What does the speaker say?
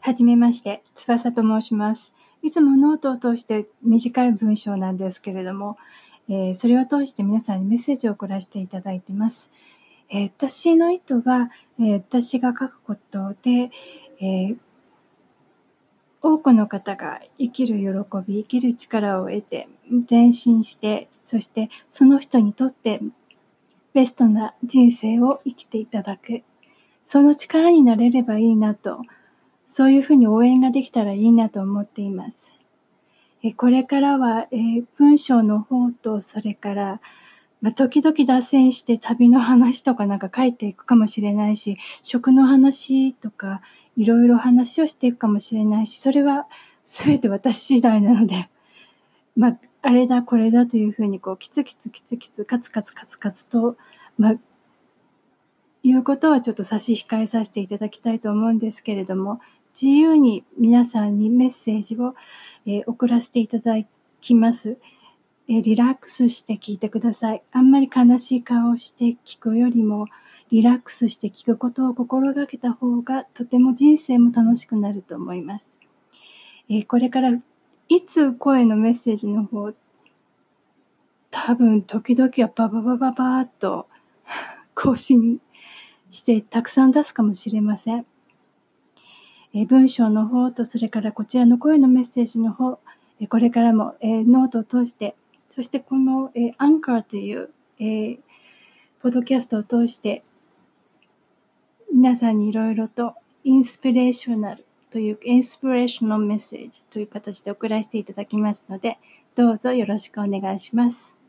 はじめまして、翼と申します。いつもノートを通して短い文章なんですけれども、えー、それを通して皆さんにメッセージを送らせていただいてます。えー、私の意図は、えー、私が書くことで、え多くの方が生きる喜び、生きる力を得て、前進して、そしてその人にとってベストな人生を生きていただく。その力になれればいいなと、そういうふうに応援ができたらいいなと思っています。えこれからは、えー、文章の方と、それから、まあ、時々脱線して旅の話とかなんか書いていくかもしれないし、食の話とか、いろいろ話をしていくかもしれないし、それは全て私次第なので、まあ、あれだこれだというふうにこうキツキツキツキツカツカツカツカツと、まあ、いうことはちょっと差し控えさせていただきたいと思うんですけれども自由に皆さんにメッセージを、え、送らせていただきます、え、リラックスして聞いてください。あんまり悲しい顔をして聞くよりもリラックスして聞くことを心がけた方がとても人生も楽しくなると思います、え、これからいつ声のメッセージの方多分時々はバババババーっと更新してたくさん出すかもしれません。文章の方とそれからこちらの声のメッセージの方これからも、ノートを通してそしてこの、えアンカーという、ポッドキャストを通して皆さんにいろいろと inspirational という inspirational message という形で送らせていただきますので、どうぞよろしくお願いします。